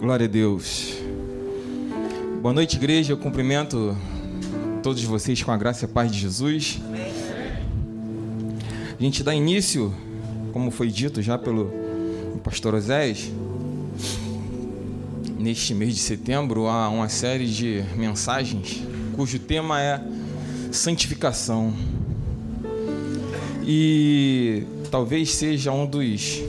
Glória a Deus. Boa noite, igreja. Eu cumprimento todos vocês com a graça e a paz de Jesus. A gente dá início, como foi dito já pelo pastor Osés, neste mês de setembro, a uma série de mensagens cujo tema é santificação. E talvez seja um dos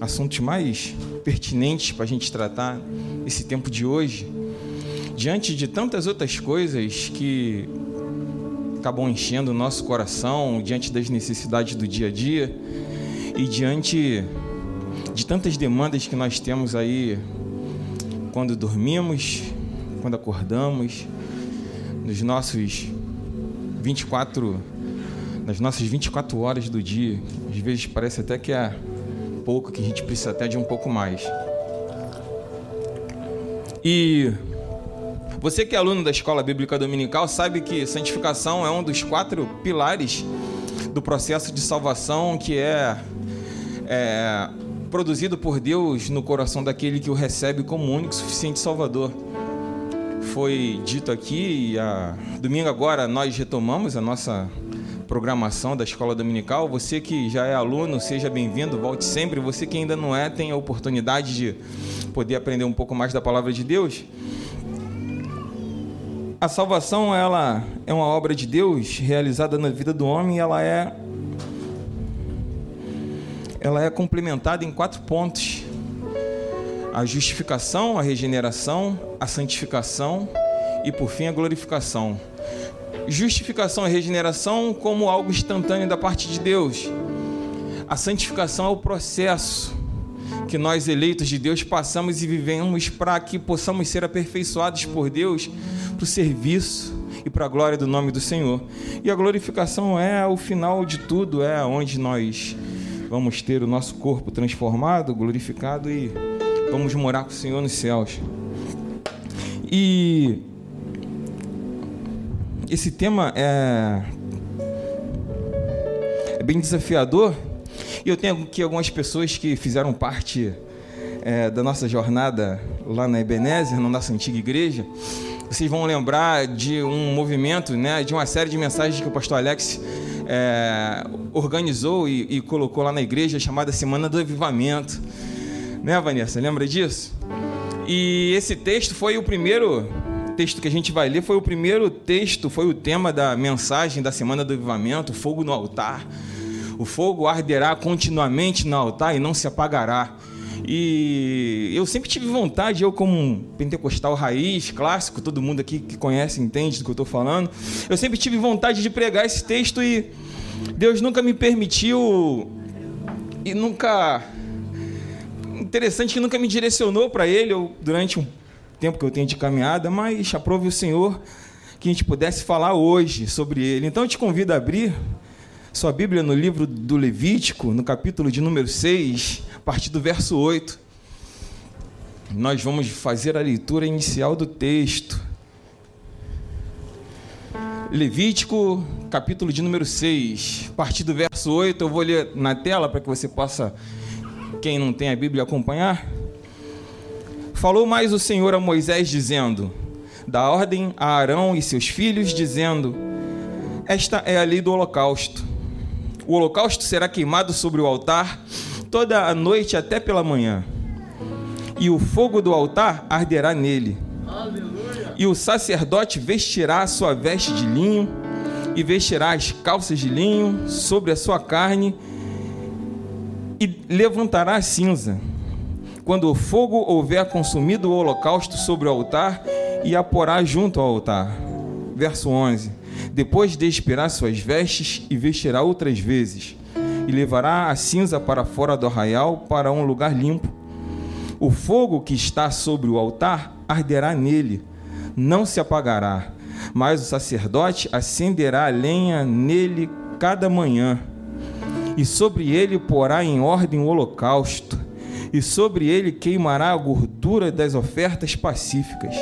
assuntos mais pertinentes para a gente tratar esse tempo de hoje, diante de tantas outras coisas que acabam enchendo o nosso coração, diante das necessidades do dia a dia e diante de tantas demandas que nós temos aí quando dormimos, quando acordamos, nos nossos 24 nas nossas 24 horas do dia. Às vezes parece até que é pouco, que a gente precisa até de um pouco mais. E você que é aluno da Escola Bíblica Dominical sabe que santificação é um dos quatro pilares do processo de salvação que é, é produzido por Deus no coração daquele que o recebe como único e suficiente Salvador. Foi dito aqui, e a, domingo agora nós retomamos a nossa programação da escola dominical. Você que já é aluno, seja bem-vindo, volte sempre. Você que ainda não é, tem a oportunidade de poder aprender um pouco mais da palavra de Deus. A salvação ela é uma obra de Deus realizada na vida do homem, ela é ela é complementada em quatro pontos: a justificação, a regeneração, a santificação e por fim a glorificação justificação e regeneração como algo instantâneo da parte de Deus. A santificação é o processo que nós, eleitos de Deus, passamos e vivemos para que possamos ser aperfeiçoados por Deus para o serviço e para a glória do nome do Senhor. E a glorificação é o final de tudo, é onde nós vamos ter o nosso corpo transformado, glorificado e vamos morar com o Senhor nos céus. E esse tema é, é bem desafiador. E eu tenho aqui algumas pessoas que fizeram parte é, da nossa jornada lá na Ebenezer, na nossa antiga igreja. Vocês vão lembrar de um movimento, né, de uma série de mensagens que o pastor Alex é, organizou e, e colocou lá na igreja, chamada Semana do Avivamento. Né, Vanessa? Lembra disso? E esse texto foi o primeiro texto que a gente vai ler foi o primeiro texto, foi o tema da mensagem da Semana do Avivamento, fogo no altar. O fogo arderá continuamente no altar e não se apagará. E eu sempre tive vontade, eu como um pentecostal raiz, clássico, todo mundo aqui que conhece, entende do que eu estou falando, eu sempre tive vontade de pregar esse texto e Deus nunca me permitiu e nunca interessante que nunca me direcionou para ele eu, durante um tempo que eu tenho de caminhada, mas aprove o Senhor que a gente pudesse falar hoje sobre ele. Então eu te convido a abrir sua Bíblia no livro do Levítico, no capítulo de número 6, a partir do verso 8. Nós vamos fazer a leitura inicial do texto. Levítico, capítulo de número 6, a partir do verso 8, eu vou ler na tela para que você possa, quem não tem a Bíblia, acompanhar. Falou mais o Senhor a Moisés, dizendo: Dá ordem a Arão e seus filhos, dizendo: Esta é a lei do holocausto. O holocausto será queimado sobre o altar toda a noite até pela manhã, e o fogo do altar arderá nele. Aleluia. E o sacerdote vestirá a sua veste de linho, e vestirá as calças de linho sobre a sua carne, e levantará a cinza quando o fogo houver consumido o holocausto sobre o altar, e a porá junto ao altar. Verso 11: Depois de expirar suas vestes, e vestirá outras vezes, e levará a cinza para fora do arraial, para um lugar limpo. O fogo que está sobre o altar arderá nele, não se apagará, mas o sacerdote acenderá a lenha nele cada manhã, e sobre ele porá em ordem o holocausto e sobre ele queimará a gordura das ofertas pacíficas.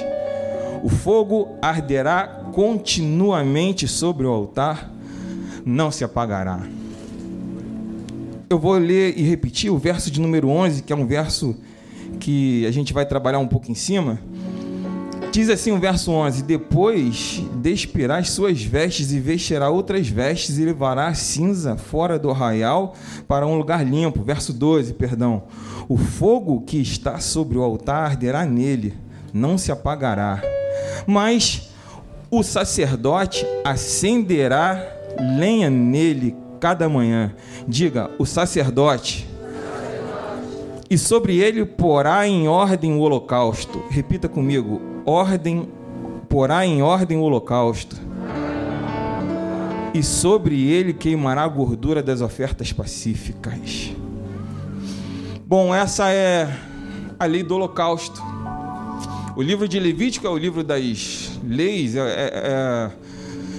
O fogo arderá continuamente sobre o altar, não se apagará. Eu vou ler e repetir o verso de número 11, que é um verso que a gente vai trabalhar um pouco em cima. Diz assim o verso 11: Depois despirá as suas vestes e vestirá outras vestes e levará a cinza fora do arraial para um lugar limpo. Verso 12, perdão. O fogo que está sobre o altar arderá nele, não se apagará. Mas o sacerdote acenderá lenha nele cada manhã. Diga, o sacerdote. E sobre ele porá em ordem o holocausto. Repita comigo: ordem, porá em ordem o holocausto. E sobre ele queimará a gordura das ofertas pacíficas. Bom, essa é a lei do holocausto. O livro de Levítico é o livro das leis, é, é,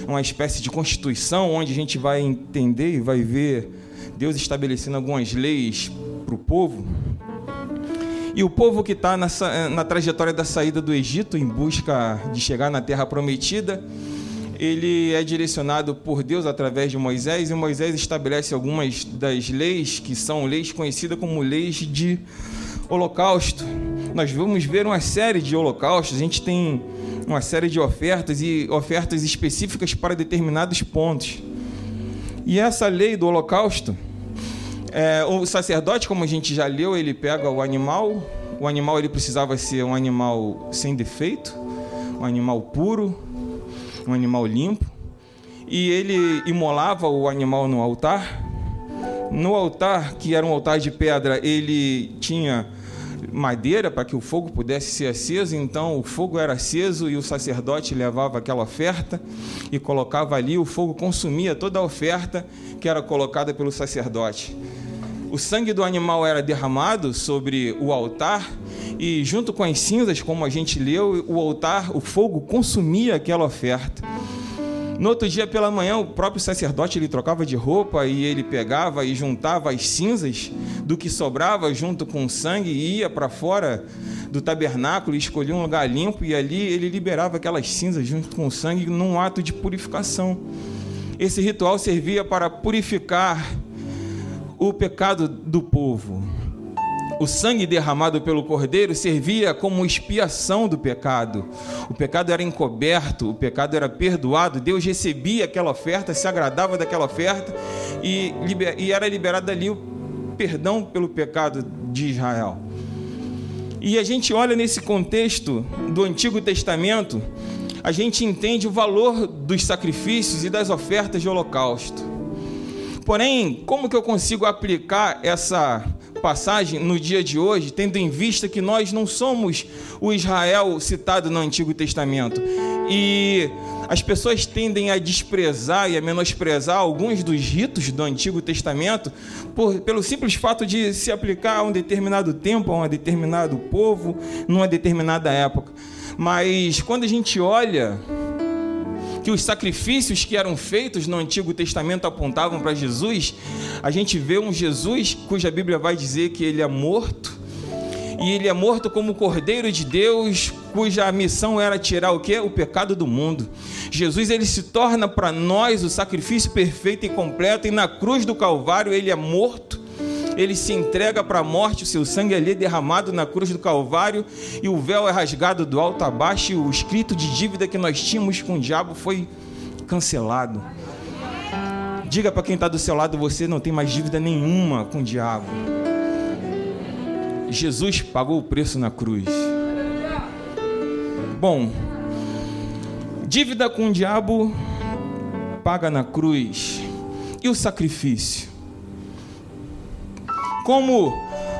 é uma espécie de constituição onde a gente vai entender e vai ver Deus estabelecendo algumas leis para o povo. E o povo que está na trajetória da saída do Egito em busca de chegar na terra prometida, ele é direcionado por Deus através de Moisés, e Moisés estabelece algumas das leis que são leis conhecidas como leis de holocausto. Nós vamos ver uma série de holocaustos, a gente tem uma série de ofertas e ofertas específicas para determinados pontos. E essa lei do holocausto, é, o sacerdote, como a gente já leu, ele pega o animal, o animal ele precisava ser um animal sem defeito, um animal puro, um animal limpo, e ele imolava o animal no altar. No altar, que era um altar de pedra, ele tinha madeira para que o fogo pudesse ser aceso. Então o fogo era aceso e o sacerdote levava aquela oferta e colocava ali. O fogo consumia toda a oferta que era colocada pelo sacerdote. O sangue do animal era derramado sobre o altar e, junto com as cinzas, como a gente leu, o altar, o fogo consumia aquela oferta. No outro dia pela manhã, o próprio sacerdote ele trocava de roupa e ele pegava e juntava as cinzas do que sobrava junto com o sangue e ia para fora do tabernáculo escolhia um lugar limpo e ali ele liberava aquelas cinzas junto com o sangue num ato de purificação. Esse ritual servia para purificar o pecado do povo. O sangue derramado pelo cordeiro servia como expiação do pecado. O pecado era encoberto, o pecado era perdoado. Deus recebia aquela oferta, se agradava daquela oferta e, e era liberado ali o perdão pelo pecado de Israel. E a gente olha nesse contexto do Antigo Testamento, a gente entende o valor dos sacrifícios e das ofertas de holocausto. Porém, como que eu consigo aplicar essa passagem no dia de hoje, tendo em vista que nós não somos o Israel citado no Antigo Testamento. E as pessoas tendem a desprezar e a menosprezar alguns dos ritos do Antigo Testamento por, pelo simples fato de se aplicar a um determinado tempo, a um determinado povo, numa determinada época. Mas quando a gente olha que os sacrifícios que eram feitos no Antigo Testamento apontavam para Jesus, a gente vê um Jesus cuja Bíblia vai dizer que ele é morto, e ele é morto como Cordeiro de Deus, cuja missão era tirar o que? O pecado do mundo. Jesus ele se torna para nós o sacrifício perfeito e completo, e na cruz do Calvário ele é morto ele se entrega para a morte, o seu sangue ali é derramado na cruz do Calvário, e o véu é rasgado do alto a baixo, e o escrito de dívida que nós tínhamos com o diabo foi cancelado. Diga para quem está do seu lado: você não tem mais dívida nenhuma com o diabo. Jesus pagou o preço na cruz. Bom, dívida com o diabo paga na cruz. E o sacrifício? Como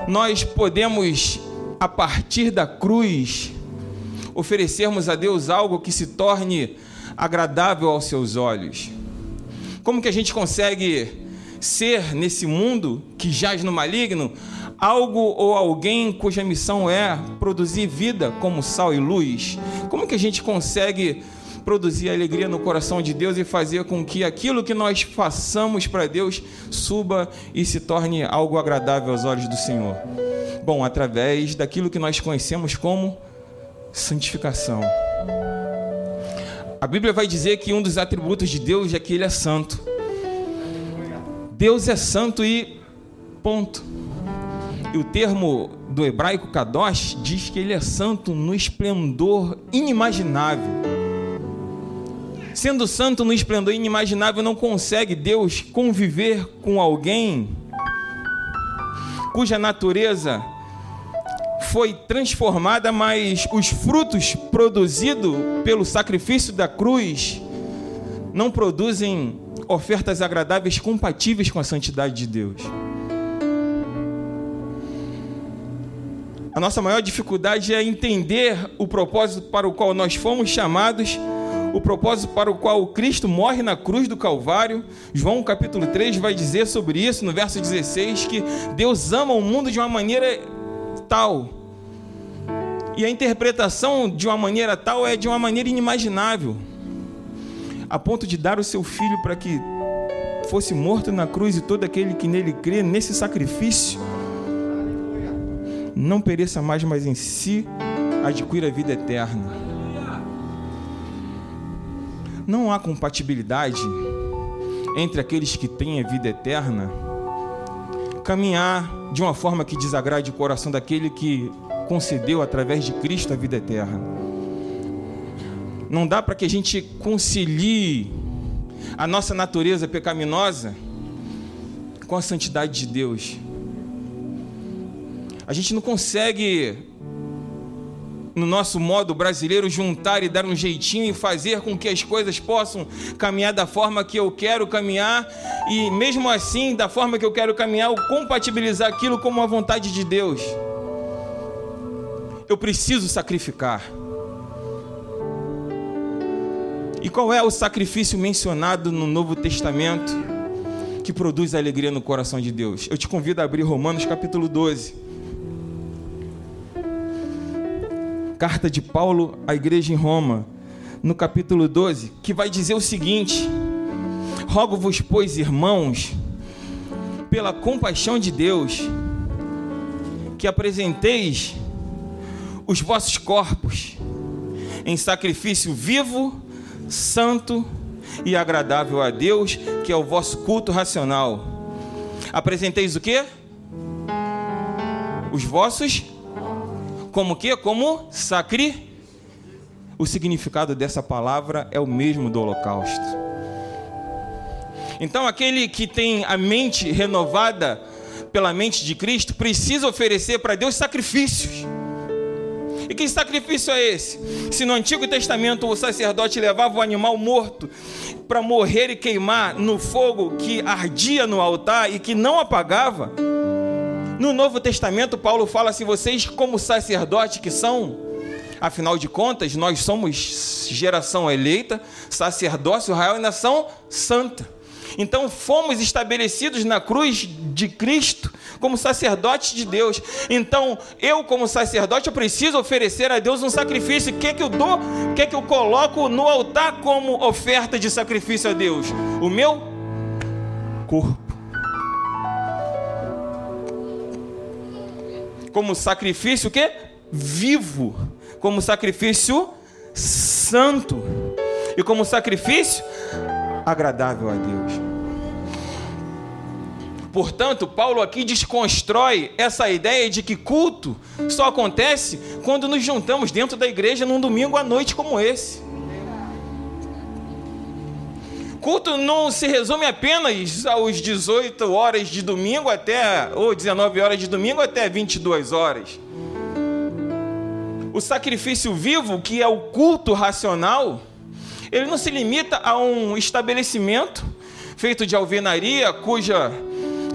nós podemos, a partir da cruz, oferecermos a Deus algo que se torne agradável aos seus olhos? Como que a gente consegue ser nesse mundo que jaz no maligno algo ou alguém cuja missão é produzir vida como sal e luz? Como que a gente consegue produzir alegria no coração de Deus e fazer com que aquilo que nós façamos para Deus suba e se torne algo agradável aos olhos do Senhor. Bom, através daquilo que nós conhecemos como santificação. A Bíblia vai dizer que um dos atributos de Deus é que Ele é santo. Deus é santo e ponto. E o termo do hebraico kadosh diz que ele é santo no esplendor inimaginável. Sendo santo no esplendor inimaginável, não consegue Deus conviver com alguém cuja natureza foi transformada, mas os frutos produzidos pelo sacrifício da cruz não produzem ofertas agradáveis compatíveis com a santidade de Deus. A nossa maior dificuldade é entender o propósito para o qual nós fomos chamados, o propósito para o qual Cristo morre na cruz do Calvário. João capítulo 3 vai dizer sobre isso no verso 16 que Deus ama o mundo de uma maneira tal. E a interpretação de uma maneira tal é de uma maneira inimaginável, a ponto de dar o seu filho para que fosse morto na cruz e todo aquele que nele crê nesse sacrifício não pereça mais, mas em si adquira a vida eterna. Não há compatibilidade entre aqueles que têm a vida eterna caminhar de uma forma que desagrade o coração daquele que concedeu através de Cristo a vida eterna. Não dá para que a gente concilie a nossa natureza pecaminosa com a santidade de Deus. A gente não consegue, no nosso modo brasileiro, juntar e dar um jeitinho e fazer com que as coisas possam caminhar da forma que eu quero caminhar e, mesmo assim, da forma que eu quero caminhar, eu compatibilizar aquilo com a vontade de Deus. Eu preciso sacrificar. E qual é o sacrifício mencionado no Novo Testamento que produz alegria no coração de Deus? Eu te convido a abrir Romanos capítulo 12. Carta de Paulo à igreja em Roma, no capítulo 12, que vai dizer o seguinte: Rogo-vos, pois, irmãos, pela compaixão de Deus, que apresenteis os vossos corpos em sacrifício vivo, santo e agradável a Deus, que é o vosso culto racional. Apresenteis o que? Os vossos como que? Como sacri. O significado dessa palavra é o mesmo do holocausto. Então, aquele que tem a mente renovada pela mente de Cristo precisa oferecer para Deus sacrifícios. E que sacrifício é esse? Se no Antigo Testamento o sacerdote levava o animal morto para morrer e queimar no fogo que ardia no altar e que não apagava, no Novo Testamento, Paulo fala assim: vocês, como sacerdotes que são, afinal de contas, nós somos geração eleita, sacerdócio real e nação santa. Então fomos estabelecidos na cruz de Cristo como sacerdotes de Deus. Então eu, como sacerdote, eu preciso oferecer a Deus um sacrifício. O que é que eu dou? O que é que eu coloco no altar como oferta de sacrifício a Deus? O meu corpo. Como sacrifício que vivo, como sacrifício santo. E como sacrifício agradável a Deus. Portanto, Paulo aqui desconstrói essa ideia de que culto só acontece quando nos juntamos dentro da igreja num domingo à noite como esse culto não se resume apenas aos 18 horas de domingo até, ou 19 horas de domingo até 22 horas. O sacrifício vivo, que é o culto racional, ele não se limita a um estabelecimento feito de alvenaria, cuja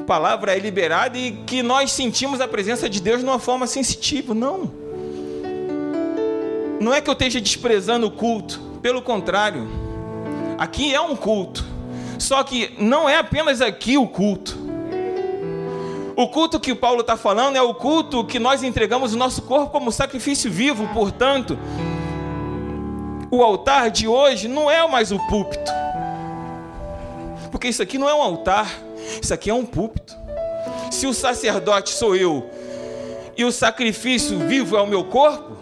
palavra é liberada e que nós sentimos a presença de Deus de uma forma sensitiva. Não. Não é que eu esteja desprezando o culto, pelo contrário. Aqui é um culto. Só que não é apenas aqui o culto. O culto que Paulo está falando é o culto que nós entregamos o nosso corpo como sacrifício vivo, portanto, o altar de hoje não é mais o púlpito. Porque isso aqui não é um altar, isso aqui é um púlpito. Se o sacerdote sou eu e o sacrifício vivo é o meu corpo,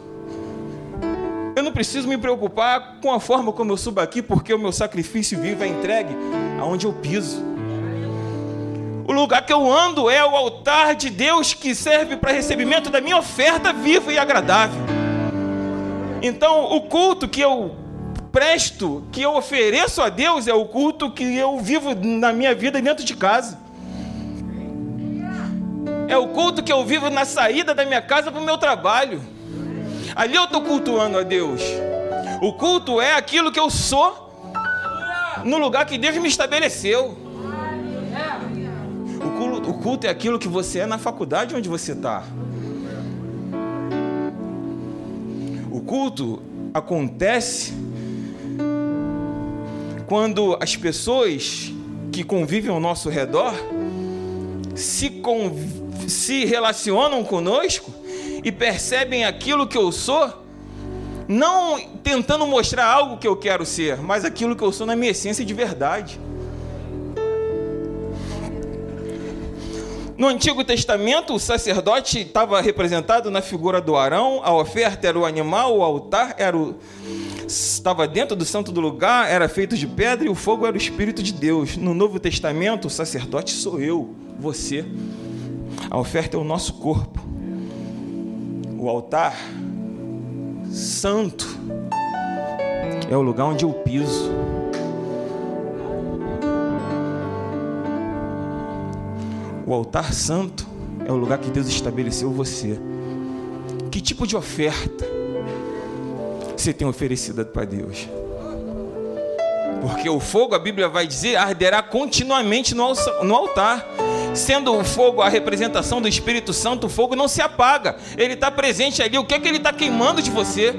eu não preciso me preocupar com a forma como eu subo aqui, porque o meu sacrifício vivo é entregue aonde eu piso. O lugar que eu ando é o altar de Deus que serve para recebimento da minha oferta viva e agradável. Então, o culto que eu presto, que eu ofereço a Deus, é o culto que eu vivo na minha vida dentro de casa. É o culto que eu vivo na saída da minha casa para o meu trabalho. Ali eu estou cultuando a Deus. O culto é aquilo que eu sou no lugar que Deus me estabeleceu. O culto, o culto é aquilo que você é na faculdade onde você está. O culto acontece quando as pessoas que convivem ao nosso redor se, se relacionam conosco e percebem aquilo que eu sou, não tentando mostrar algo que eu quero ser, mas aquilo que eu sou na minha essência de verdade. No Antigo Testamento, o sacerdote estava representado na figura do Arão, a oferta era o animal, o altar era o, estava dentro do santo do lugar, era feito de pedra e o fogo era o Espírito de Deus. No Novo Testamento, o sacerdote sou eu, você. A oferta é o nosso corpo. O altar santo é o lugar onde eu piso. O altar santo é o lugar que Deus estabeleceu você. Que tipo de oferta você tem oferecido para Deus? Porque o fogo, a Bíblia vai dizer, arderá continuamente no altar. Sendo o fogo a representação do Espírito Santo, o fogo não se apaga, ele está presente ali. O que é que ele está queimando de você?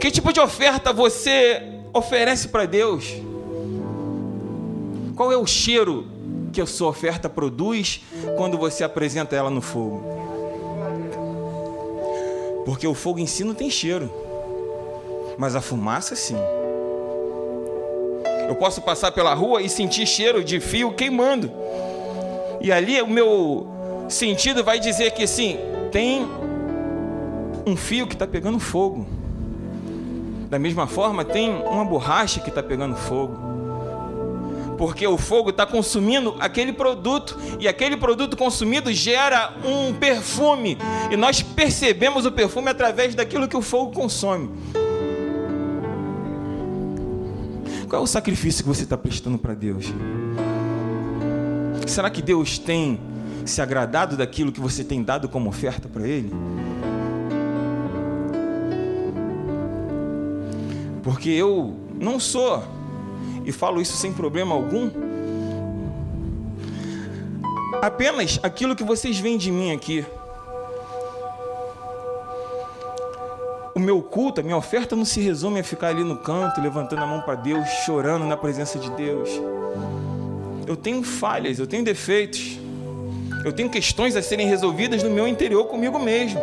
Que tipo de oferta você oferece para Deus? Qual é o cheiro que a sua oferta produz quando você apresenta ela no fogo? Porque o fogo em si não tem cheiro, mas a fumaça sim. Eu posso passar pela rua e sentir cheiro de fio queimando. E ali o meu sentido vai dizer que sim, tem um fio que está pegando fogo. Da mesma forma, tem uma borracha que está pegando fogo. Porque o fogo está consumindo aquele produto e aquele produto consumido gera um perfume e nós percebemos o perfume através daquilo que o fogo consome. Qual é o sacrifício que você está prestando para Deus? Será que Deus tem se agradado daquilo que você tem dado como oferta para Ele? Porque eu não sou, e falo isso sem problema algum, apenas aquilo que vocês veem de mim aqui. O meu culto, a minha oferta não se resume a ficar ali no canto, levantando a mão para Deus, chorando na presença de Deus. Eu tenho falhas, eu tenho defeitos, eu tenho questões a serem resolvidas no meu interior comigo mesmo.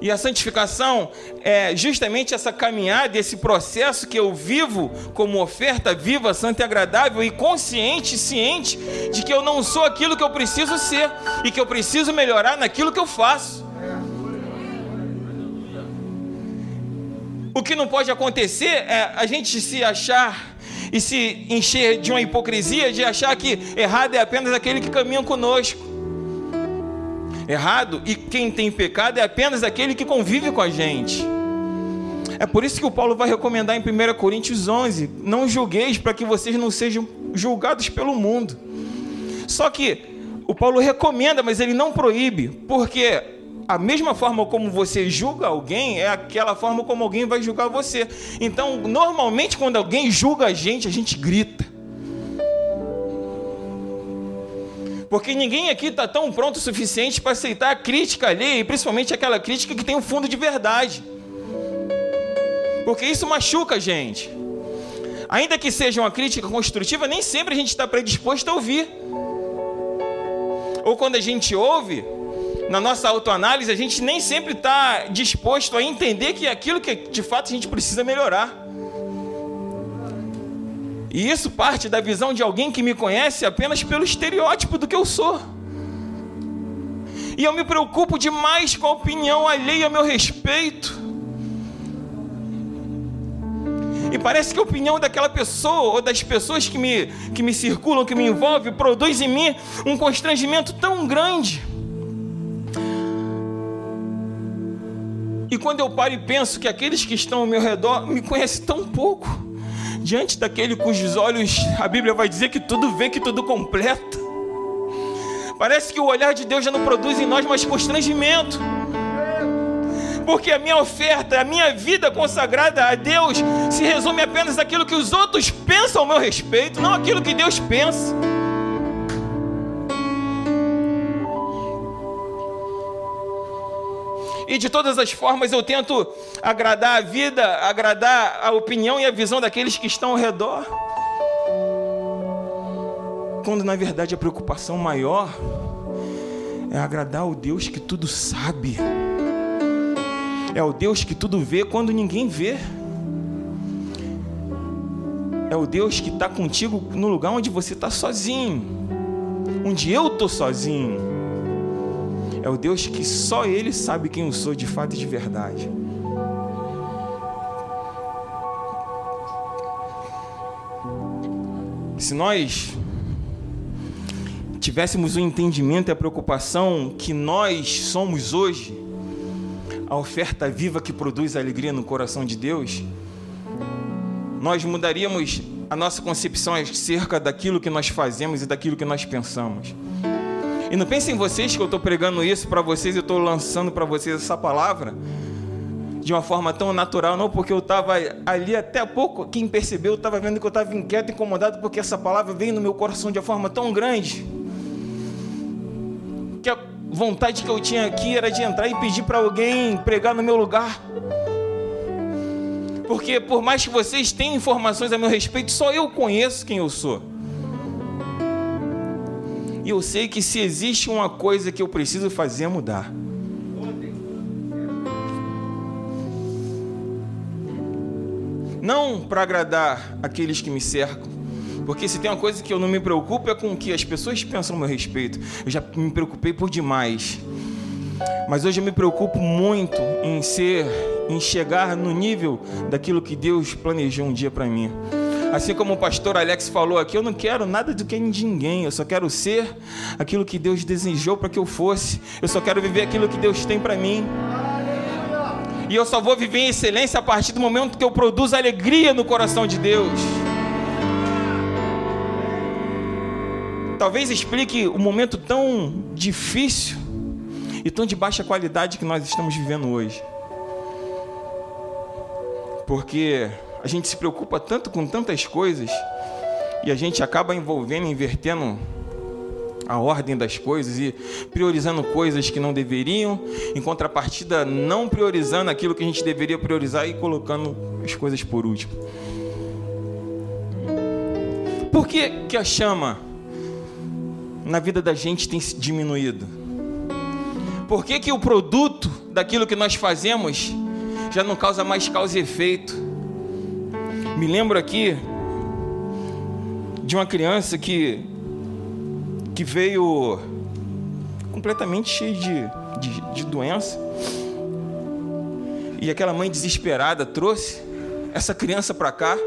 E a santificação é justamente essa caminhada, esse processo que eu vivo como oferta viva, santa e agradável e consciente, ciente de que eu não sou aquilo que eu preciso ser e que eu preciso melhorar naquilo que eu faço. O que não pode acontecer é a gente se achar e se encher de uma hipocrisia de achar que errado é apenas aquele que caminha conosco. Errado e quem tem pecado é apenas aquele que convive com a gente. É por isso que o Paulo vai recomendar em 1 Coríntios 11: Não julgueis para que vocês não sejam julgados pelo mundo. Só que o Paulo recomenda, mas ele não proíbe, porque a mesma forma como você julga alguém é aquela forma como alguém vai julgar você. Então, normalmente, quando alguém julga a gente, a gente grita. Porque ninguém aqui está tão pronto o suficiente para aceitar a crítica ali, e principalmente aquela crítica que tem um fundo de verdade. Porque isso machuca a gente. Ainda que seja uma crítica construtiva, nem sempre a gente está predisposto a ouvir. Ou quando a gente ouve, na nossa autoanálise, a gente nem sempre está disposto a entender que é aquilo que de fato a gente precisa melhorar. E isso parte da visão de alguém que me conhece apenas pelo estereótipo do que eu sou. E eu me preocupo demais com a opinião alheia a meu respeito. E parece que a opinião daquela pessoa ou das pessoas que me, que me circulam, que me envolvem, produz em mim um constrangimento tão grande. E quando eu paro e penso que aqueles que estão ao meu redor me conhecem tão pouco, diante daquele cujos olhos a Bíblia vai dizer que tudo vê, que tudo completa. Parece que o olhar de Deus já não produz em nós mais constrangimento porque a minha oferta, a minha vida consagrada a Deus se resume apenas àquilo que os outros pensam ao meu respeito, não aquilo que Deus pensa. E de todas as formas eu tento agradar a vida, agradar a opinião e a visão daqueles que estão ao redor. Quando na verdade a preocupação maior é agradar o Deus que tudo sabe. É o Deus que tudo vê quando ninguém vê. É o Deus que está contigo no lugar onde você está sozinho, onde eu estou sozinho. É o Deus que só Ele sabe quem eu sou de fato e de verdade. Se nós tivéssemos o entendimento e a preocupação que nós somos hoje, a oferta viva que produz alegria no coração de Deus, nós mudaríamos a nossa concepção acerca daquilo que nós fazemos e daquilo que nós pensamos. E não pensem em vocês que eu estou pregando isso para vocês, eu estou lançando para vocês essa palavra de uma forma tão natural, não porque eu estava ali até há pouco, quem percebeu, estava vendo que eu estava inquieto, incomodado, porque essa palavra veio no meu coração de uma forma tão grande que a vontade que eu tinha aqui era de entrar e pedir para alguém pregar no meu lugar. Porque por mais que vocês tenham informações a meu respeito, só eu conheço quem eu sou. E eu sei que se existe uma coisa que eu preciso fazer é mudar. Não para agradar aqueles que me cercam, porque se tem uma coisa que eu não me preocupo é com o que as pessoas pensam a meu respeito. Eu já me preocupei por demais. Mas hoje eu me preocupo muito em ser, em chegar no nível daquilo que Deus planejou um dia para mim. Assim como o pastor Alex falou aqui, eu não quero nada do que de ninguém, eu só quero ser aquilo que Deus desejou para que eu fosse. Eu só quero viver aquilo que Deus tem para mim. E eu só vou viver em excelência a partir do momento que eu produzo alegria no coração de Deus. talvez explique o momento tão difícil e tão de baixa qualidade que nós estamos vivendo hoje. Porque a gente se preocupa tanto com tantas coisas e a gente acaba envolvendo, invertendo a ordem das coisas e priorizando coisas que não deveriam, em contrapartida, não priorizando aquilo que a gente deveria priorizar e colocando as coisas por último. Por que, que a chama na vida da gente tem diminuído? Por que, que o produto daquilo que nós fazemos já não causa mais causa e efeito? Me lembro aqui de uma criança que, que veio completamente cheia de, de, de doença. E aquela mãe desesperada trouxe essa criança para cá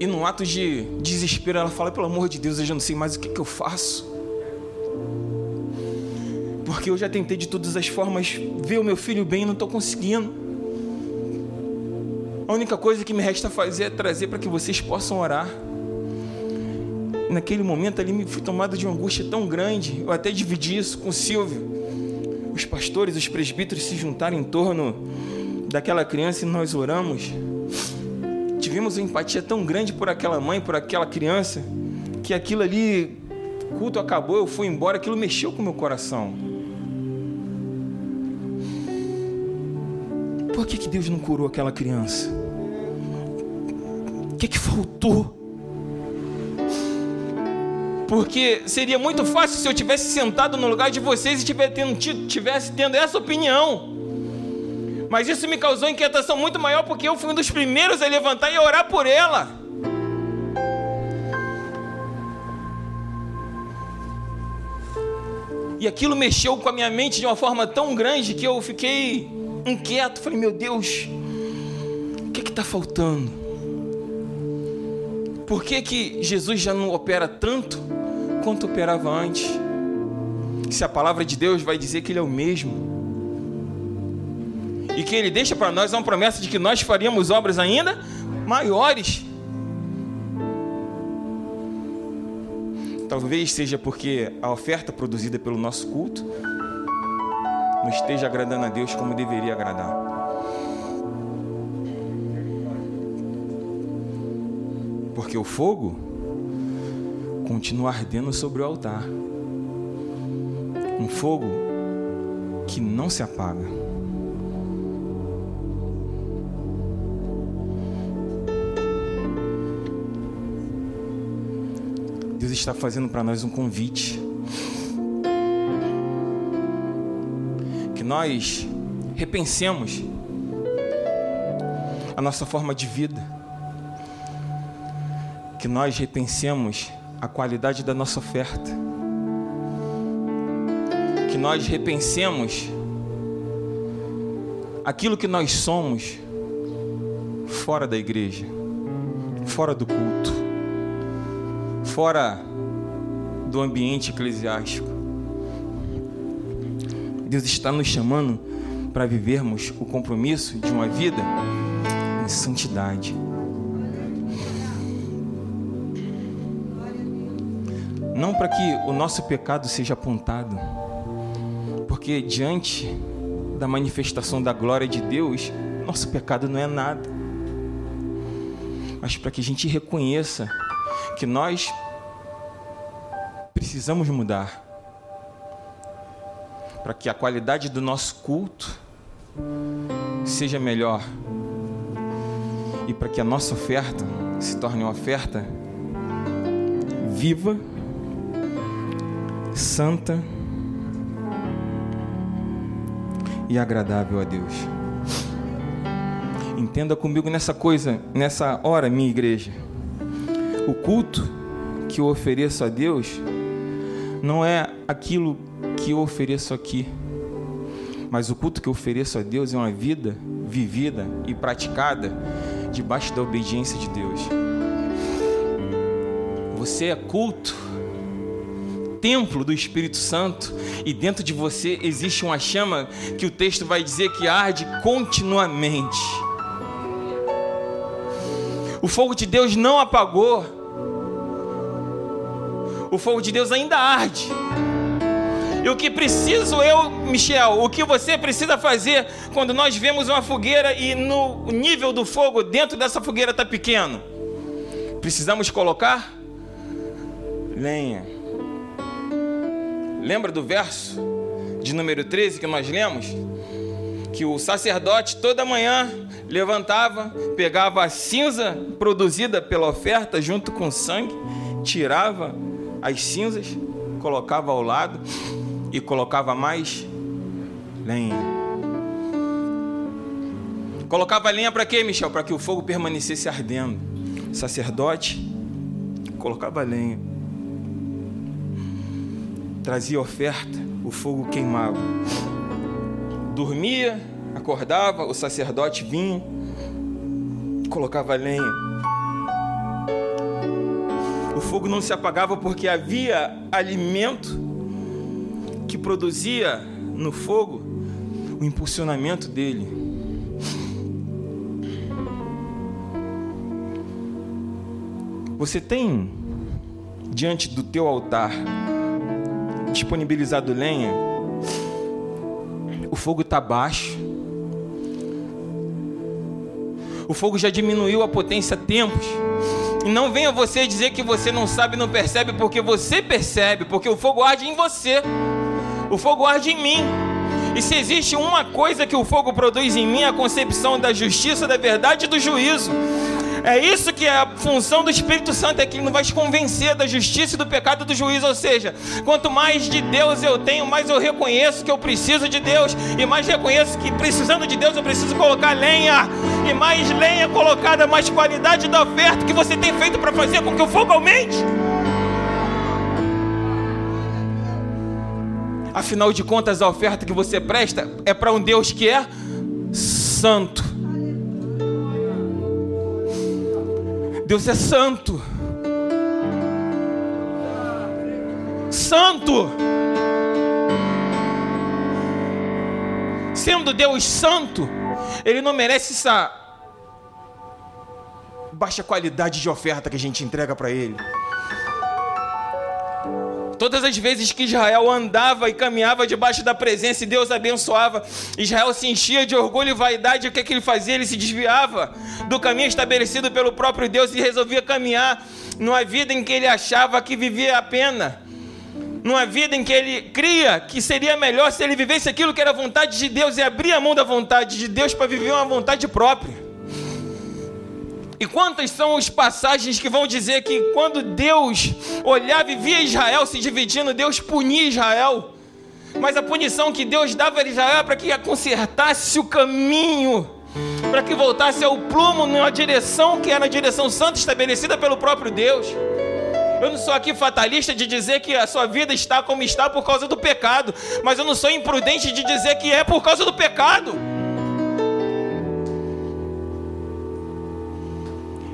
e num ato de desespero, ela fala: pelo amor de Deus, eu já não sei mais o que, que eu faço. Porque eu já tentei de todas as formas ver o meu filho bem e não estou conseguindo. A única coisa que me resta fazer é trazer para que vocês possam orar. Naquele momento ali me fui tomado de uma angústia tão grande, eu até dividi isso com o Silvio. Os pastores, os presbíteros se juntaram em torno daquela criança e nós oramos tivemos uma empatia tão grande por aquela mãe, por aquela criança, que aquilo ali, culto acabou, eu fui embora, aquilo mexeu com o meu coração. Por que, que Deus não curou aquela criança? O que, que faltou? Porque seria muito fácil se eu tivesse sentado no lugar de vocês e tivesse tendo, tivesse tendo essa opinião. Mas isso me causou inquietação muito maior porque eu fui um dos primeiros a levantar e a orar por ela. E aquilo mexeu com a minha mente de uma forma tão grande que eu fiquei inquieto. Falei, meu Deus, está faltando? Por que, que Jesus já não opera tanto quanto operava antes? Se a palavra de Deus vai dizer que Ele é o mesmo. E que Ele deixa para nós uma promessa de que nós faríamos obras ainda maiores. Talvez seja porque a oferta produzida pelo nosso culto não esteja agradando a Deus como deveria agradar. Porque o fogo continua ardendo sobre o altar. Um fogo que não se apaga. Deus está fazendo para nós um convite. Que nós repensemos a nossa forma de vida. Que nós repensemos a qualidade da nossa oferta. Que nós repensemos aquilo que nós somos fora da igreja, fora do culto fora do ambiente eclesiástico. Deus está nos chamando para vivermos o compromisso de uma vida em santidade. Não para que o nosso pecado seja apontado, porque diante da manifestação da glória de Deus, nosso pecado não é nada, mas para que a gente reconheça que nós precisamos mudar para que a qualidade do nosso culto seja melhor e para que a nossa oferta se torne uma oferta viva, santa e agradável a Deus. Entenda comigo nessa coisa, nessa hora, minha igreja. O culto que eu ofereço a Deus não é aquilo que eu ofereço aqui, mas o culto que eu ofereço a Deus é uma vida vivida e praticada debaixo da obediência de Deus. Você é culto, templo do Espírito Santo, e dentro de você existe uma chama que o texto vai dizer que arde continuamente. O fogo de Deus não apagou o fogo de Deus ainda arde. E o que preciso eu, Michel, o que você precisa fazer quando nós vemos uma fogueira e no nível do fogo dentro dessa fogueira está pequeno? Precisamos colocar lenha. Lembra do verso de número 13 que nós lemos? Que o sacerdote toda manhã levantava, pegava a cinza produzida pela oferta junto com o sangue, tirava as cinzas, colocava ao lado e colocava mais lenha. Colocava lenha para quê, Michel? Para que o fogo permanecesse ardendo. O sacerdote colocava lenha. Trazia oferta, o fogo queimava. Dormia, acordava, o sacerdote vinha, colocava lenha o fogo não se apagava porque havia alimento que produzia no fogo o impulsionamento dele. Você tem diante do teu altar disponibilizado lenha? O fogo está baixo. O fogo já diminuiu a potência tempos. E não venha você dizer que você não sabe, não percebe, porque você percebe, porque o fogo arde em você. O fogo arde em mim. E se existe uma coisa que o fogo produz em mim, é a concepção da justiça, da verdade e do juízo. É isso que é a função do Espírito Santo, é que ele vai te convencer da justiça e do pecado do juízo. Ou seja, quanto mais de Deus eu tenho, mais eu reconheço que eu preciso de Deus, e mais reconheço que precisando de Deus eu preciso colocar lenha, e mais lenha colocada, mais qualidade da oferta que você tem feito para fazer com que o fogo aumente. Afinal de contas, a oferta que você presta é para um Deus que é santo. Deus é santo. Santo. Sendo Deus santo, Ele não merece essa baixa qualidade de oferta que a gente entrega para Ele. Todas as vezes que Israel andava e caminhava debaixo da presença e Deus abençoava, Israel se enchia de orgulho e vaidade. O que, é que ele fazia? Ele se desviava do caminho estabelecido pelo próprio Deus e resolvia caminhar numa vida em que ele achava que vivia a pena. Numa vida em que ele cria que seria melhor se ele vivesse aquilo que era vontade de Deus e abria a mão da vontade de Deus para viver uma vontade própria. E quantas são as passagens que vão dizer que quando Deus olhava e via Israel se dividindo, Deus punia Israel. Mas a punição que Deus dava a Israel para que consertasse o caminho, para que voltasse ao plumo numa direção que era a direção santa estabelecida pelo próprio Deus. Eu não sou aqui fatalista de dizer que a sua vida está como está por causa do pecado, mas eu não sou imprudente de dizer que é por causa do pecado.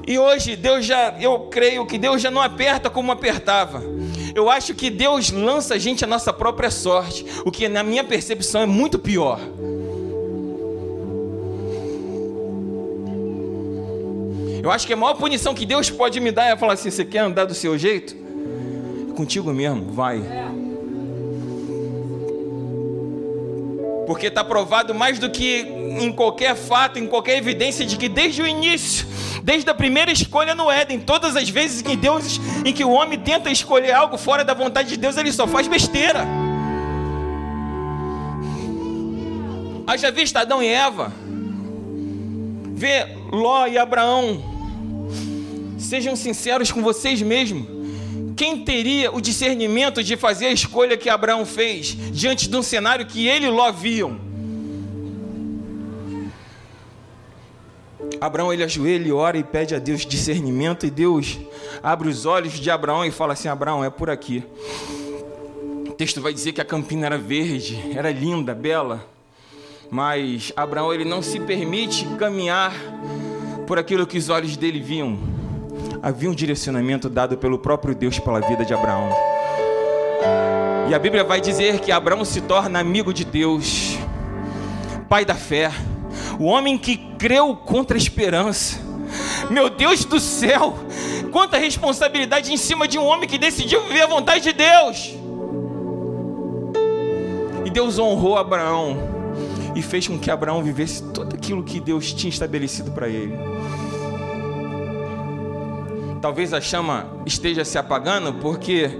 E hoje Deus já, eu creio que Deus já não aperta como apertava. Eu acho que Deus lança a gente a nossa própria sorte, o que na minha percepção é muito pior. Eu acho que a maior punição que Deus pode me dar é falar assim: você quer andar do seu jeito? Contigo mesmo, vai. Porque está provado mais do que em qualquer fato, em qualquer evidência de que desde o início Desde a primeira escolha no Éden, todas as vezes que Deus, em que o homem tenta escolher algo fora da vontade de Deus, ele só faz besteira. Haja vista Adão e Eva. Vê Ló e Abraão. Sejam sinceros com vocês mesmos. Quem teria o discernimento de fazer a escolha que Abraão fez diante de um cenário que ele e Ló viam? Abraão ele ajoelha, ora e pede a Deus discernimento e Deus abre os olhos de Abraão e fala assim: Abraão, é por aqui. O texto vai dizer que a campina era verde, era linda, bela, mas Abraão ele não se permite caminhar por aquilo que os olhos dele viam. Havia um direcionamento dado pelo próprio Deus pela vida de Abraão. E a Bíblia vai dizer que Abraão se torna amigo de Deus, pai da fé o homem que creu contra a esperança. Meu Deus do céu, quanta responsabilidade em cima de um homem que decidiu viver a vontade de Deus. E Deus honrou Abraão e fez com que Abraão vivesse tudo aquilo que Deus tinha estabelecido para ele. Talvez a chama esteja se apagando porque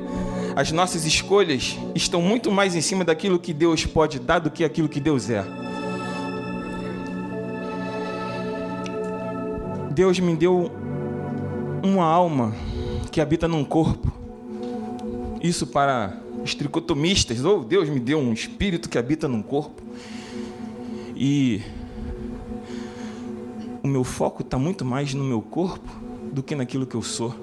as nossas escolhas estão muito mais em cima daquilo que Deus pode dar do que aquilo que Deus é. Deus me deu uma alma que habita num corpo. Isso para os tricotomistas, ou oh, Deus me deu um espírito que habita num corpo. E o meu foco está muito mais no meu corpo do que naquilo que eu sou.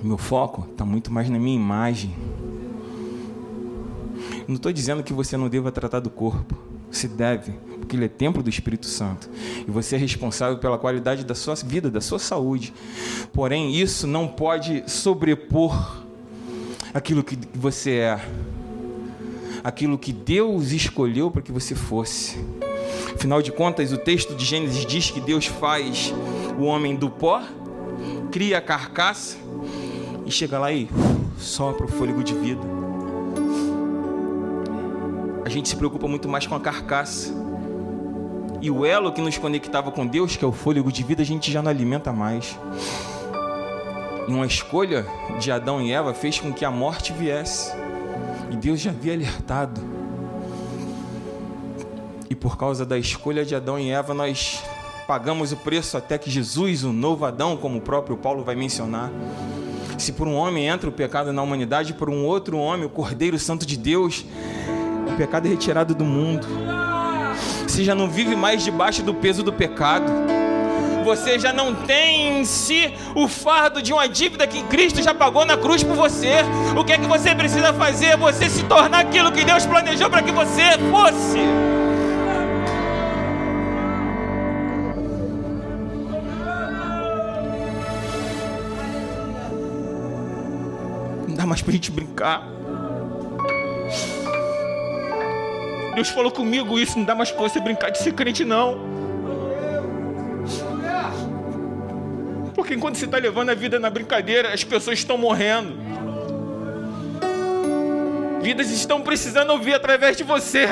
O meu foco está muito mais na minha imagem. Não estou dizendo que você não deva tratar do corpo. Se deve, porque ele é templo do Espírito Santo. E você é responsável pela qualidade da sua vida, da sua saúde. Porém, isso não pode sobrepor aquilo que você é. Aquilo que Deus escolheu para que você fosse. Afinal de contas, o texto de Gênesis diz que Deus faz o homem do pó, cria a carcaça e chega lá e sopra o fôlego de vida a gente se preocupa muito mais com a carcaça. E o elo que nos conectava com Deus, que é o fôlego de vida, a gente já não alimenta mais. E uma escolha de Adão e Eva fez com que a morte viesse. E Deus já havia alertado. E por causa da escolha de Adão e Eva, nós pagamos o preço até que Jesus, o novo Adão, como o próprio Paulo vai mencionar, se por um homem entra o pecado na humanidade, por um outro homem, o Cordeiro Santo de Deus, o pecado é retirado do mundo. Você já não vive mais debaixo do peso do pecado. Você já não tem em si o fardo de uma dívida que Cristo já pagou na cruz por você. O que é que você precisa fazer? Você se tornar aquilo que Deus planejou para que você fosse. Não dá mais para a gente brincar. Deus falou comigo isso, não dá mais pra você brincar de ser crente, não. Porque enquanto você está levando a vida na brincadeira, as pessoas estão morrendo. Vidas estão precisando ouvir através de você.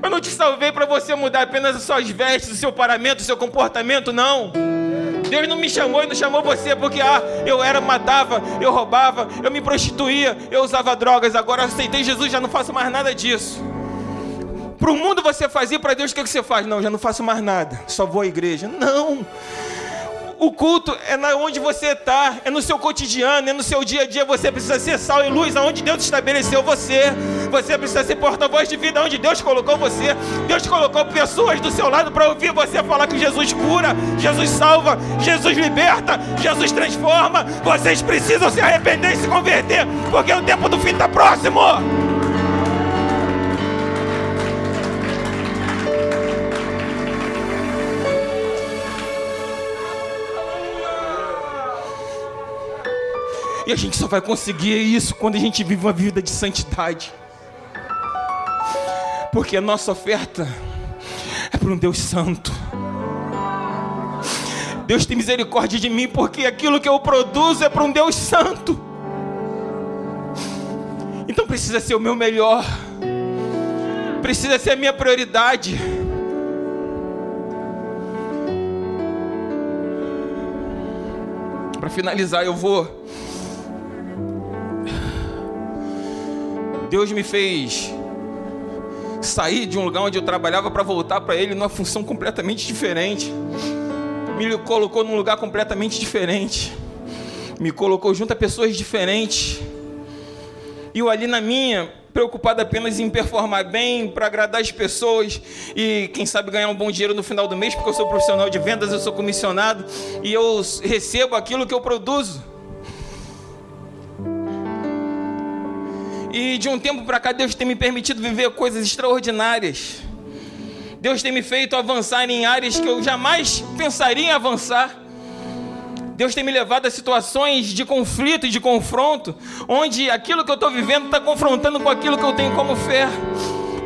Eu não te salvei para você mudar apenas as suas vestes, o seu paramento, o seu comportamento, não. Deus não me chamou e não chamou você porque ah, eu era, matava, eu roubava, eu me prostituía, eu usava drogas. Agora eu aceitei Jesus, já não faço mais nada disso. Para o mundo você fazia, para Deus o que, você faz? Não, já não faço mais nada, só vou à igreja. Não. O culto é na onde você está, é no seu cotidiano, é no seu dia a dia. Você precisa ser sal e luz, aonde Deus estabeleceu você. Você precisa ser porta-voz de vida, onde Deus colocou você. Deus colocou pessoas do seu lado para ouvir você falar que Jesus cura, Jesus salva, Jesus liberta, Jesus transforma. Vocês precisam se arrepender e se converter, porque o tempo do fim está próximo. E a gente só vai conseguir isso quando a gente vive uma vida de santidade. Porque a nossa oferta é para um Deus santo. Deus tem misericórdia de mim, porque aquilo que eu produzo é para um Deus santo. Então precisa ser o meu melhor, precisa ser a minha prioridade. Para finalizar, eu vou Deus me fez sair de um lugar onde eu trabalhava para voltar para Ele numa função completamente diferente. Me colocou num lugar completamente diferente. Me colocou junto a pessoas diferentes. E eu ali na minha, preocupado apenas em performar bem, para agradar as pessoas e quem sabe ganhar um bom dinheiro no final do mês, porque eu sou profissional de vendas, eu sou comissionado e eu recebo aquilo que eu produzo. E de um tempo para cá, Deus tem me permitido viver coisas extraordinárias. Deus tem me feito avançar em áreas que eu jamais pensaria em avançar. Deus tem me levado a situações de conflito e de confronto, onde aquilo que eu estou vivendo está confrontando com aquilo que eu tenho como fé.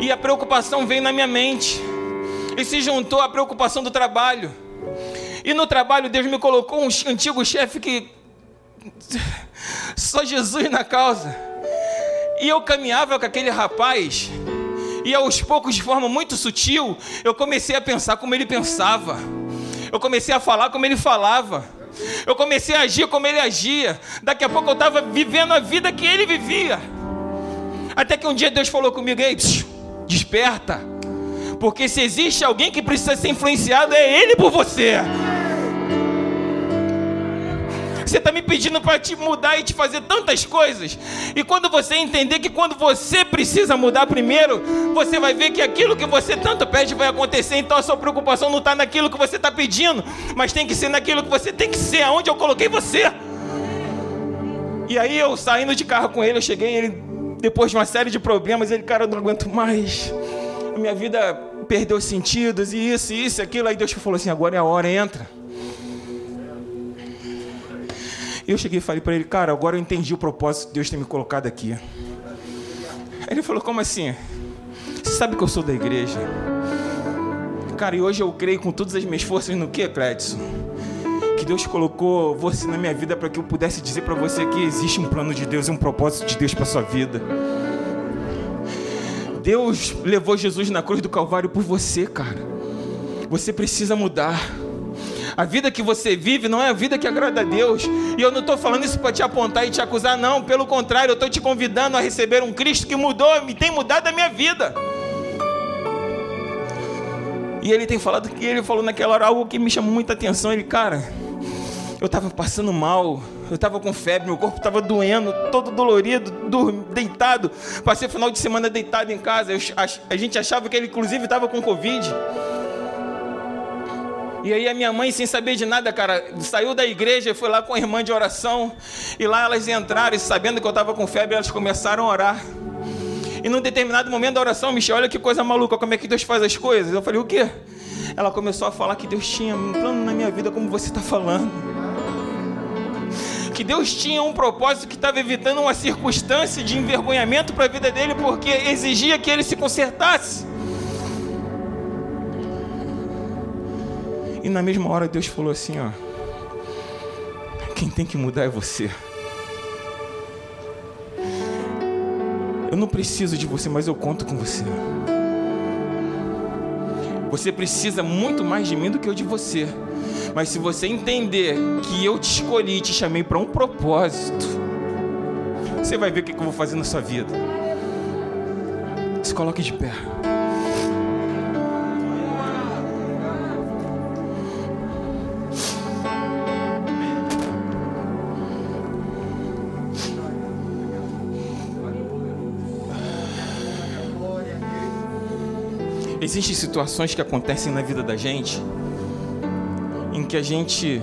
E a preocupação vem na minha mente. E se juntou à preocupação do trabalho. E no trabalho, Deus me colocou um antigo chefe que. Só Jesus na causa. E eu caminhava com aquele rapaz, e aos poucos, de forma muito sutil, eu comecei a pensar como ele pensava, eu comecei a falar como ele falava, eu comecei a agir como ele agia. Daqui a pouco eu estava vivendo a vida que ele vivia. Até que um dia Deus falou comigo: Ei, desperta, porque se existe alguém que precisa ser influenciado, é ele por você. Você está me pedindo para te mudar e te fazer tantas coisas. E quando você entender que quando você precisa mudar primeiro, você vai ver que aquilo que você tanto pede vai acontecer. Então a sua preocupação não está naquilo que você está pedindo, mas tem que ser naquilo que você tem que ser, aonde eu coloquei você. E aí eu saindo de carro com ele, eu cheguei, ele depois de uma série de problemas, ele, cara, eu não aguento mais. A minha vida perdeu sentidos e isso, isso, aquilo. Aí Deus falou assim: agora é a hora, entra. Eu cheguei e falei para ele, cara, agora eu entendi o propósito de Deus ter me colocado aqui. Ele falou, como assim? Você sabe que eu sou da igreja? Cara, e hoje eu creio com todas as minhas forças no que, Clédson? Que Deus colocou você na minha vida para que eu pudesse dizer para você que existe um plano de Deus e um propósito de Deus para sua vida. Deus levou Jesus na cruz do Calvário por você, cara. Você precisa mudar. A vida que você vive não é a vida que agrada a Deus. E eu não estou falando isso para te apontar e te acusar, não. Pelo contrário, eu estou te convidando a receber um Cristo que mudou, me tem mudado a minha vida. E ele tem falado que ele falou naquela hora algo que me chamou muita atenção. Ele, cara, eu estava passando mal, eu estava com febre, meu corpo estava doendo, todo dolorido, deitado. Passei o final de semana deitado em casa. Eu, a, a gente achava que ele, inclusive, estava com Covid. E aí a minha mãe, sem saber de nada, cara, saiu da igreja e foi lá com a irmã de oração. E lá elas entraram e sabendo que eu estava com febre, elas começaram a orar. E num determinado momento da oração, Michel, olha que coisa maluca, como é que Deus faz as coisas? Eu falei, o quê? Ela começou a falar que Deus tinha um plano na minha vida, como você está falando que Deus tinha um propósito que estava evitando uma circunstância de envergonhamento para a vida dele, porque exigia que ele se consertasse. E na mesma hora Deus falou assim: ó, quem tem que mudar é você. Eu não preciso de você, mas eu conto com você. Você precisa muito mais de mim do que eu de você. Mas se você entender que eu te escolhi e te chamei para um propósito, você vai ver o que eu vou fazer na sua vida. Se coloque de pé. Existem situações que acontecem na vida da gente em que a gente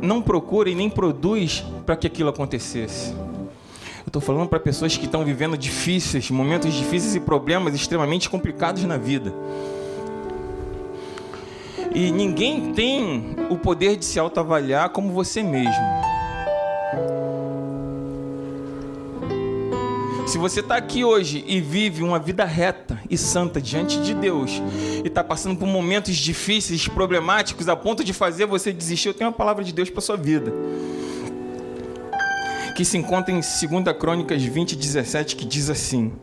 não procura e nem produz para que aquilo acontecesse. Eu estou falando para pessoas que estão vivendo difíceis, momentos difíceis e problemas extremamente complicados na vida. E ninguém tem o poder de se autoavaliar como você mesmo. Se você está aqui hoje e vive uma vida reta e santa diante de Deus e está passando por momentos difíceis, problemáticos, a ponto de fazer você desistir, eu tenho uma palavra de Deus para sua vida. Que se encontra em 2 Crônicas 20, 17, que diz assim: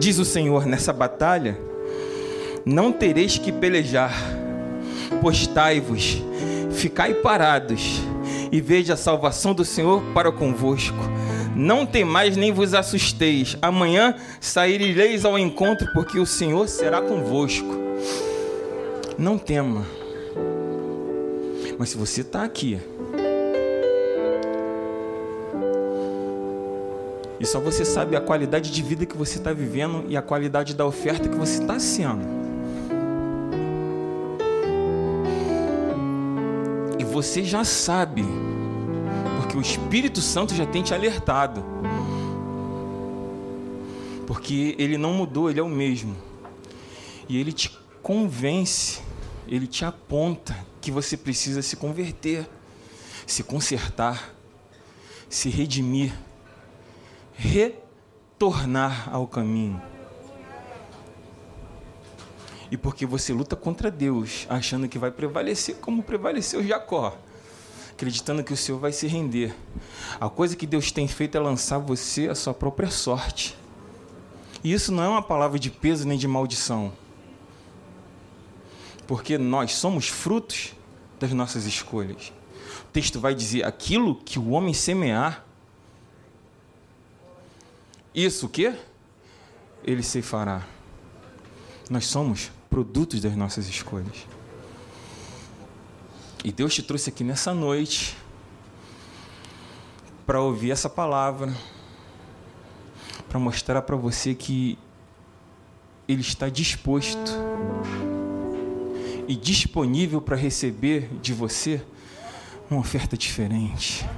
Diz o Senhor, nessa batalha não tereis que pelejar, postai-vos, ficai parados e veja a salvação do Senhor para convosco não temais nem vos assusteis. Amanhã saireis ao encontro, porque o Senhor será convosco. Não tema. Mas se você está aqui, e só você sabe a qualidade de vida que você está vivendo e a qualidade da oferta que você está sendo. E você já sabe o Espírito Santo já tem te alertado. Porque ele não mudou, ele é o mesmo. E ele te convence, ele te aponta que você precisa se converter, se consertar, se redimir, retornar ao caminho. E porque você luta contra Deus, achando que vai prevalecer como prevaleceu Jacó acreditando que o Senhor vai se render. A coisa que Deus tem feito é lançar você à sua própria sorte. E isso não é uma palavra de peso nem de maldição. Porque nós somos frutos das nossas escolhas. O texto vai dizer: aquilo que o homem semear, isso o quê? Ele se fará. Nós somos produtos das nossas escolhas. E Deus te trouxe aqui nessa noite para ouvir essa palavra, para mostrar para você que Ele está disposto e disponível para receber de você uma oferta diferente.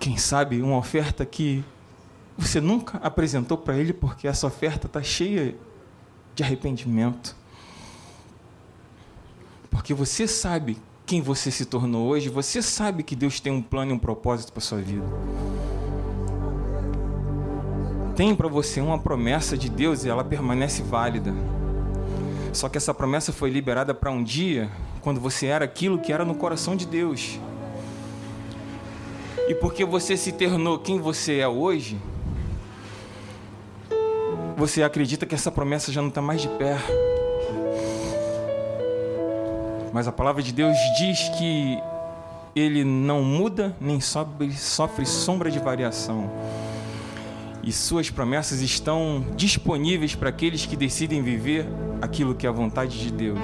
Quem sabe uma oferta que você nunca apresentou para Ele porque essa oferta está cheia de arrependimento. Porque você sabe quem você se tornou hoje, você sabe que Deus tem um plano e um propósito para sua vida. Tem para você uma promessa de Deus e ela permanece válida. Só que essa promessa foi liberada para um dia quando você era aquilo que era no coração de Deus. E porque você se tornou quem você é hoje, você acredita que essa promessa já não está mais de pé. Mas a palavra de Deus diz que ele não muda nem sofre, sofre sombra de variação. E suas promessas estão disponíveis para aqueles que decidem viver aquilo que é a vontade de Deus.